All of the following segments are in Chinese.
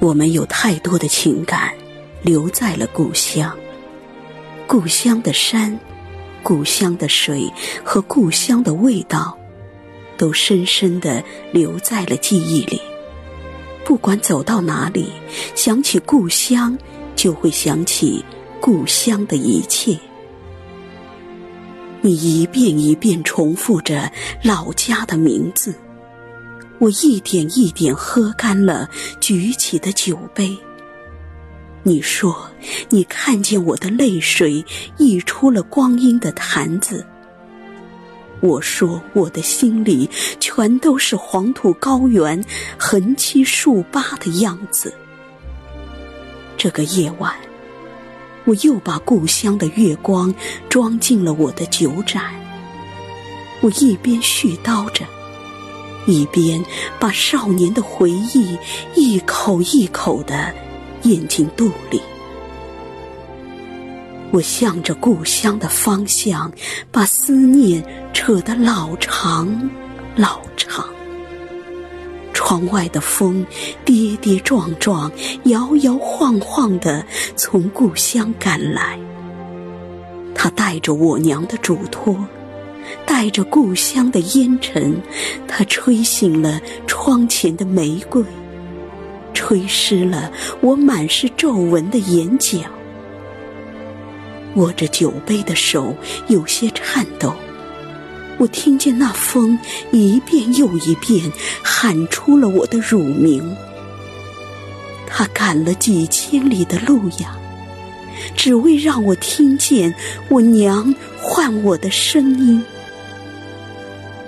我们有太多的情感留在了故乡，故乡的山，故乡的水和故乡的味道，都深深的留在了记忆里。不管走到哪里，想起故乡，就会想起故乡的一切。你一遍一遍重复着老家的名字，我一点一点喝干了举起的酒杯。你说你看见我的泪水溢出了光阴的坛子。我说我的心里全都是黄土高原横七竖八的样子。这个夜晚。我又把故乡的月光装进了我的酒盏，我一边絮叨着，一边把少年的回忆一口一口的咽进肚里。我向着故乡的方向，把思念扯得老长，老长。窗外的风跌跌撞撞、摇摇晃晃的从故乡赶来，他带着我娘的嘱托，带着故乡的烟尘，它吹醒了窗前的玫瑰，吹湿了我满是皱纹的眼角。握着酒杯的手有些颤抖。我听见那风一遍又一遍喊出了我的乳名，他赶了几千里的路呀，只为让我听见我娘唤我的声音。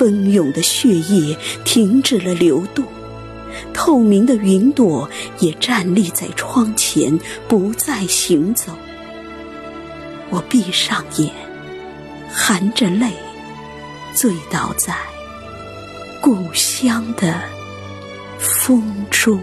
奔涌的血液停止了流动，透明的云朵也站立在窗前不再行走。我闭上眼，含着泪。醉倒在故乡的风中。